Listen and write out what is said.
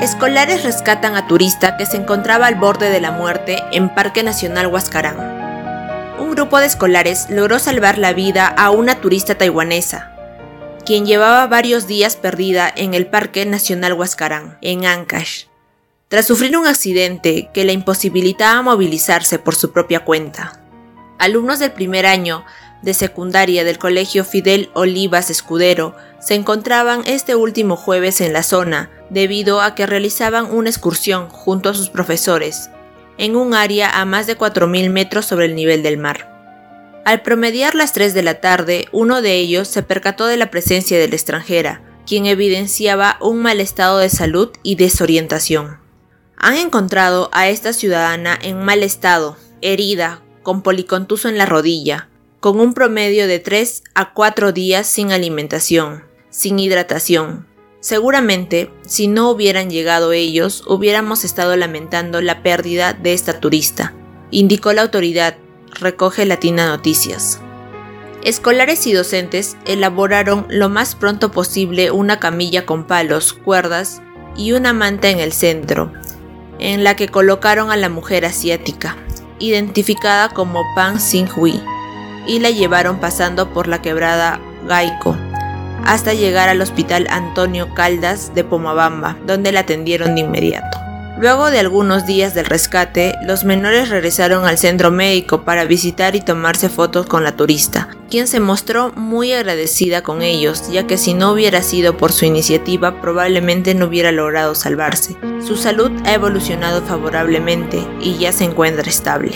Escolares rescatan a turista que se encontraba al borde de la muerte en Parque Nacional Huascarán. Un grupo de escolares logró salvar la vida a una turista taiwanesa, quien llevaba varios días perdida en el Parque Nacional Huascarán, en Ancash, tras sufrir un accidente que la imposibilitaba movilizarse por su propia cuenta. Alumnos del primer año de secundaria del Colegio Fidel Olivas Escudero se encontraban este último jueves en la zona debido a que realizaban una excursión junto a sus profesores en un área a más de 4.000 metros sobre el nivel del mar. Al promediar las 3 de la tarde, uno de ellos se percató de la presencia de la extranjera, quien evidenciaba un mal estado de salud y desorientación. Han encontrado a esta ciudadana en mal estado, herida, con policontuso en la rodilla, con un promedio de 3 a 4 días sin alimentación, sin hidratación, Seguramente, si no hubieran llegado ellos, hubiéramos estado lamentando la pérdida de esta turista, indicó la autoridad, recoge Latina Noticias. Escolares y docentes elaboraron lo más pronto posible una camilla con palos, cuerdas y una manta en el centro, en la que colocaron a la mujer asiática, identificada como Pan Hui, y la llevaron pasando por la quebrada Gaiko, hasta llegar al Hospital Antonio Caldas de Pomabamba, donde la atendieron de inmediato. Luego de algunos días del rescate, los menores regresaron al centro médico para visitar y tomarse fotos con la turista, quien se mostró muy agradecida con ellos, ya que si no hubiera sido por su iniciativa probablemente no hubiera logrado salvarse. Su salud ha evolucionado favorablemente y ya se encuentra estable.